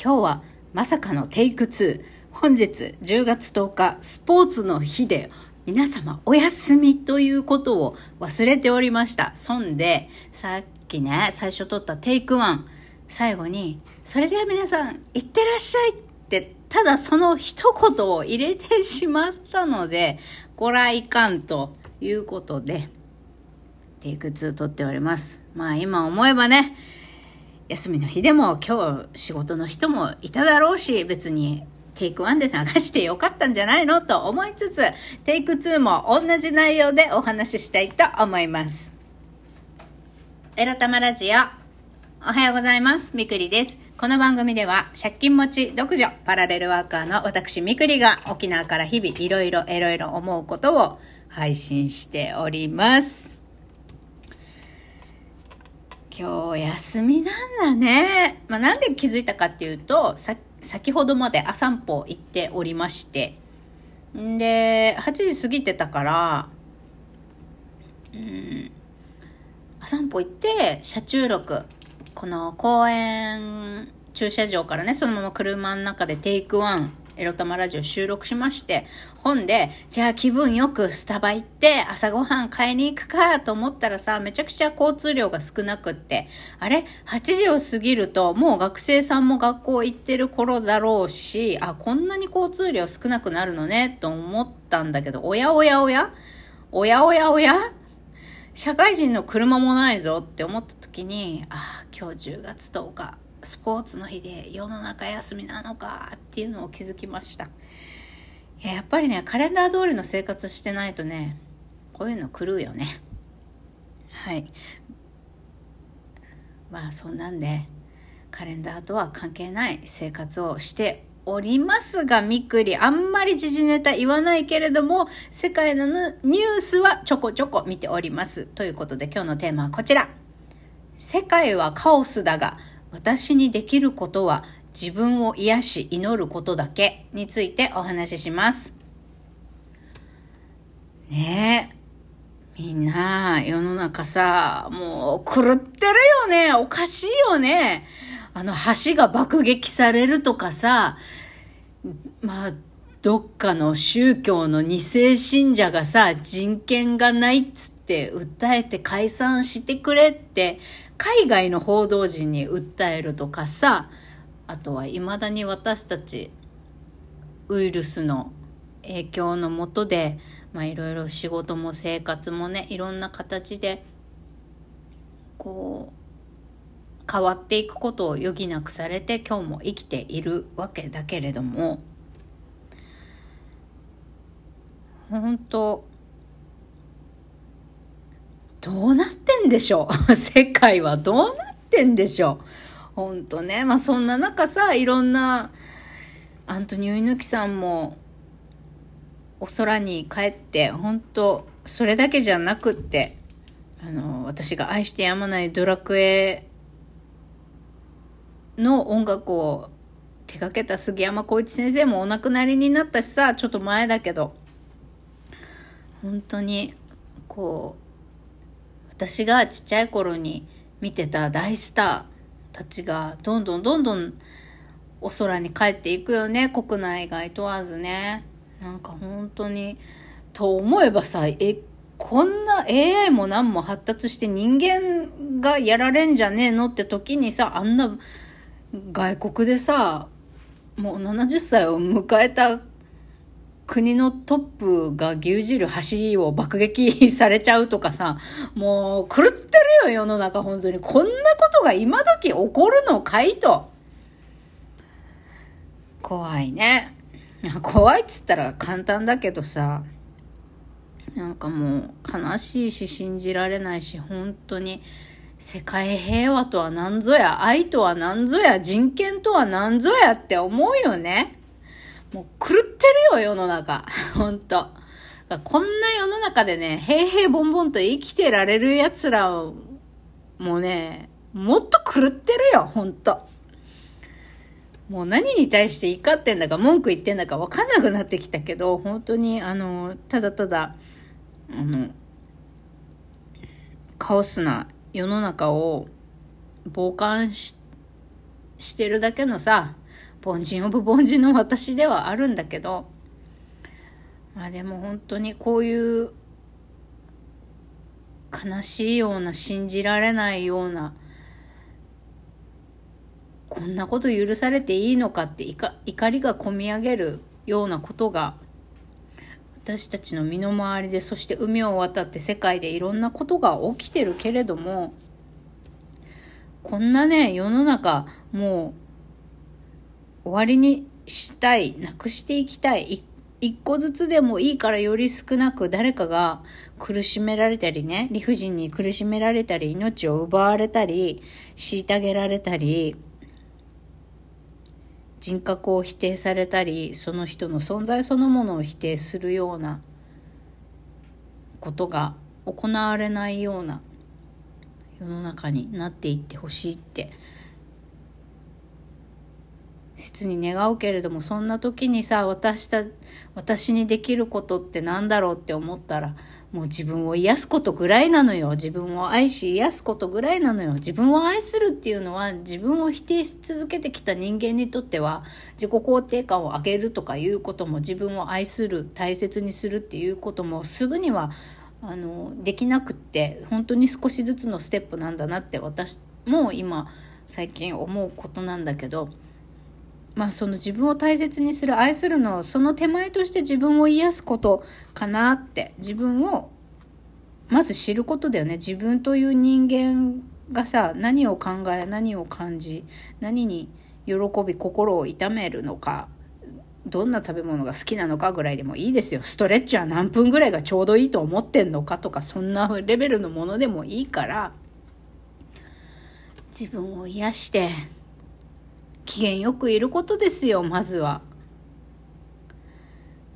今日はまさかのテイク2。本日10月10日、スポーツの日で、皆様お休みということを忘れておりました。そんで、さっきね、最初撮ったテイク1、最後に、それでは皆さん、いってらっしゃいって、ただその一言を入れてしまったので、ご来館ということで、テイク2撮っております。まあ今思えばね、休みの日でも今日仕事の人もいただろうし、別にテイク1で流してよかったんじゃないのと思いつつ、テイク2も同じ内容でお話ししたいと思います。エロタマラジオ。おはようございます。みくりです。この番組では、借金持ち独女、パラレルワーカーの私みくりが沖縄から日々いろいろいろいろ思うことを配信しております。今日休みなんだね。まあ、なんで気づいたかっていうと、さ、先ほどまで朝散歩行っておりまして、んで、8時過ぎてたから、うん、朝散歩行って、車中録、この公園駐車場からね、そのまま車の中でテイクワンエロ玉ラジオ収録しまして、本で、じゃあ気分よくスタバ行って朝ごはん買いに行くかと思ったらさ、めちゃくちゃ交通量が少なくって、あれ ?8 時を過ぎるともう学生さんも学校行ってる頃だろうし、あ、こんなに交通量少なくなるのねと思ったんだけど、おやおやおや？おやおやおや？社会人の車もないぞって思った時に、あ、今日10月10日。スポーツの日で世の中休みなのかっていうのを気づきました。やっぱりね、カレンダー通りの生活してないとね、こういうの狂うよね。はい。まあそんなんで、カレンダーとは関係ない生活をしておりますが、みくり、あんまり時事ネタ言わないけれども、世界のニュースはちょこちょこ見ております。ということで今日のテーマはこちら。世界はカオスだが、私にできることは自分を癒し祈ることだけについてお話しします。ねえ。みんな、世の中さ、もう狂ってるよね。おかしいよね。あの、橋が爆撃されるとかさ、まあ、どっかの宗教の二世信者がさ、人権がないっつって訴えて解散してくれって海外の報道陣に訴えるとかさあとはいまだに私たちウイルスの影響のもとでいろいろ仕事も生活もねいろんな形でこう変わっていくことを余儀なくされて今日も生きているわけだけれども本当どうなってんでしょう。世界はどうなってんでしょう。ほんとね。まあそんな中さ、いろんな、アントニオ猪木さんも、お空に帰って、本当それだけじゃなくって、あの、私が愛してやまないドラクエの音楽を手掛けた杉山浩一先生もお亡くなりになったしさ、ちょっと前だけど、本当に、こう、私がちっちゃい頃に見てた大スターたちがどんどんどんどんお空に帰っていくよね。国内外問わずね。なんか本当にと思えばさえこんな AI も何も発達して人間がやられんじゃねえのって時にさあんな外国でさもう70歳を迎えた国のトップが牛耳る橋を爆撃されちゃうとかさ、もう狂ってるよ世の中本当に。こんなことが今時起こるのかいと。怖いね。怖いっつったら簡単だけどさ、なんかもう悲しいし信じられないし、本当に世界平和とは何ぞや、愛とは何ぞや、人権とは何ぞやって思うよね。もう狂ってるよ、世の中。ほんと。こんな世の中でね、平々ボンボンと生きてられる奴らもね、もっと狂ってるよ、ほんと。もう何に対して怒ってんだか文句言ってんだか分かんなくなってきたけど、本当にあの、ただただ、あの、カオスな世の中を傍観ししてるだけのさ、凡人オブ凡人の私ではあるんだけどまあでも本当にこういう悲しいような信じられないようなこんなこと許されていいのかって怒りがこみ上げるようなことが私たちの身の回りでそして海を渡って世界でいろんなことが起きてるけれどもこんなね世の中もう終わりにしたいなくしていきたい。一個ずつでもいいからより少なく誰かが苦しめられたりね理不尽に苦しめられたり命を奪われたり虐げられたり人格を否定されたりその人の存在そのものを否定するようなことが行われないような世の中になっていってほしいって切に願うけれどもそんな時にさ私た私にできることって何だろうって思ったらもう自分を癒すことぐらいなのよ。自分を愛し癒すことぐらいなのよ。自分を愛するっていうのは自分を否定し続けてきた人間にとっては自己肯定感を上げるとかいうことも自分を愛する、大切にするっていうこともすぐにはあのできなくって本当に少しずつのステップなんだなって私も今最近思うことなんだけど。まあその自分を大切にする愛するのをその手前として自分を癒すことかなって自分をまず知ることだよね。自分という人間がさ何を考え何を感じ何に喜び心を痛めるのかどんな食べ物が好きなのかぐらいでもいいですよ。ストレッチは何分ぐらいがちょうどいいと思ってんのかとかそんなレベルのものでもいいから自分を癒して機嫌よくいることですよまずは。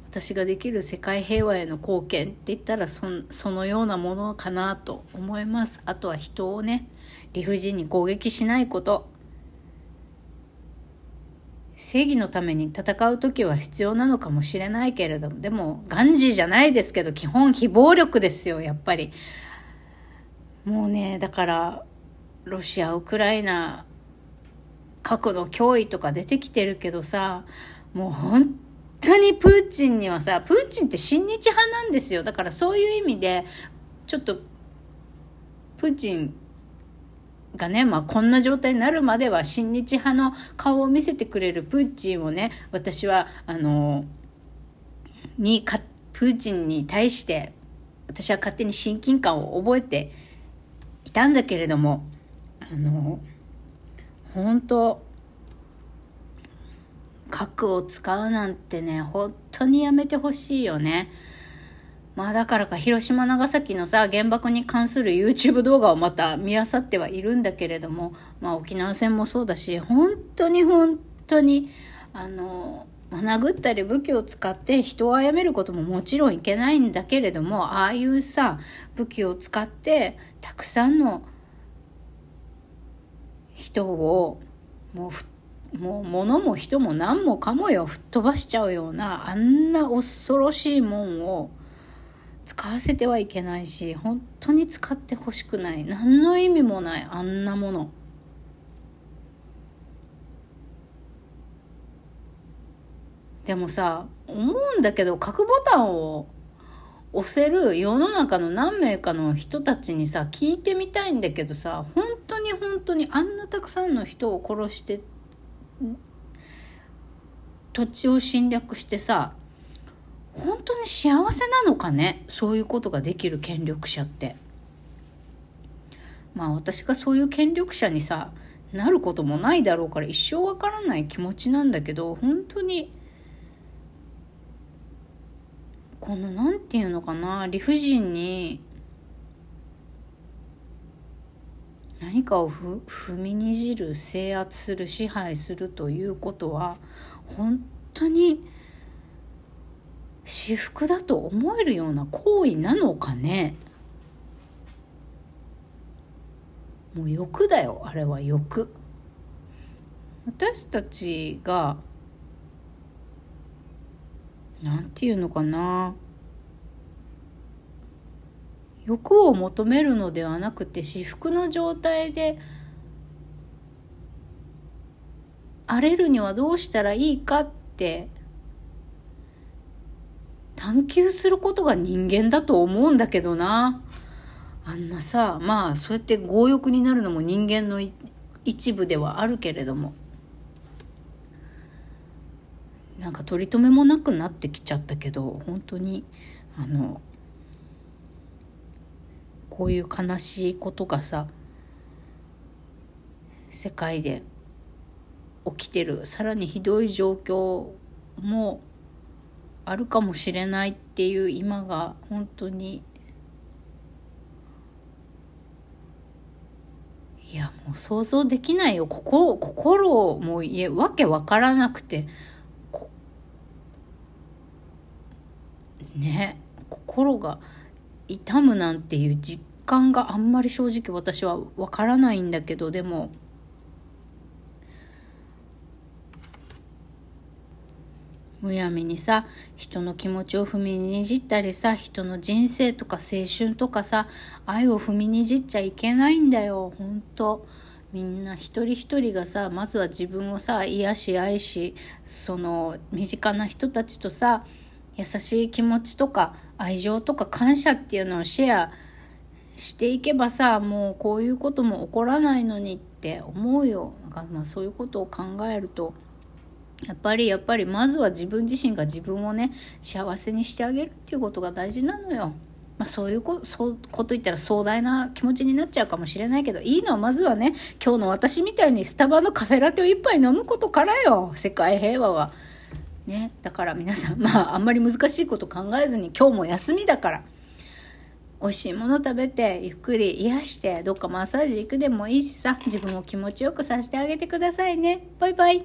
私ができる世界平和への貢献って言ったらそそのようなものかなと思います。あとは人をね理不尽に攻撃しないこと。正義のために戦う時は必要なのかもしれないけれどもでもガンジーじゃないですけど基本非暴力ですよやっぱり。もうねだからロシアウクライナ核の脅威とか出てきてるけどさもう本当にプーチンにはさプーチンって親日派なんですよ。だからそういう意味でちょっとプーチンがね、まあ、こんな状態になるまでは親日派の顔を見せてくれるプーチンをね私はあのにかプーチンに対して私は勝手に親近感を覚えていたんだけれどもあの本当核を使うなんてね本当にやめてほしいよね。まあだからか広島長崎のさ原爆に関する YouTube 動画をまた見あさってはいるんだけれどもまあ沖縄戦もそうだし本当に本当にあの殴ったり武器を使って人を殺めることももちろんいけないんだけれどもああいうさ武器を使ってたくさんの人をもうもう物も人も何もかもよ吹っ飛ばしちゃうようなあんな恐ろしいもんを使わせてはいけないし本当に使ってほしくない何の意味もないあんなもの。でもさ思うんだけど核ボタンを押せる世の中の何名かの人たちにさ聞いてみたいんだけどさ本本当にあんなたくさんの人を殺して土地を侵略してさ本当に幸せなのかね？そういうことができる権力者って。まあ私がそういう権力者にさなることもないだろうから一生わからない気持ちなんだけど本当にこの何て言うのかな理不尽に何かを踏みにじる制圧する支配するということは本当に私服だと思えるような行為なのかね？もう欲だよあれは欲。私たちがなんていうのかな？欲を求めるのではなくて至福の状態で荒れるにはどうしたらいいかって探求することが人間だと思うんだけどな。あんなさ、まあそうやって強欲になるのも人間の一部ではあるけれども。なんか取り留めもなくなってきちゃったけど、本当に、あの、こういう悲しいことがさ、世界で起きてる。さらにひどい状況もあるかもしれないっていう今が本当にいやもう想像できないよ。心心もいえわけわからなくて。ね心が痛むなんていう実感があんまり正直私はわからないんだけどでもむやみにさ人の気持ちを踏みにじったりさ人の人生とか青春とかさ愛を踏みにじっちゃいけないんだよ。ほんとみんな一人一人がさまずは自分をさ癒し愛しその身近な人たちとさ優しい気持ちとか愛情とか感謝っていうのをシェアしていけばさもうこういうことも起こらないのにって思うよだかまあそういうことを考えるとやっぱりやっぱりまずは自分自身が自分をね幸せにしてあげるっていうことが大事なのよ。まあ、そういうこそうこと言ったら壮大な気持ちになっちゃうかもしれないけどいいのはまずはね今日の私みたいにスタバのカフェラテを一杯飲むことからよ世界平和は。ね、だから皆さんまああんまり難しいこと考えずに今日も休みだから美味しいもの食べてゆっくり癒してどっかマッサージ行くでもいいしさ自分を気持ちよくさせてあげてくださいね。バイバイ。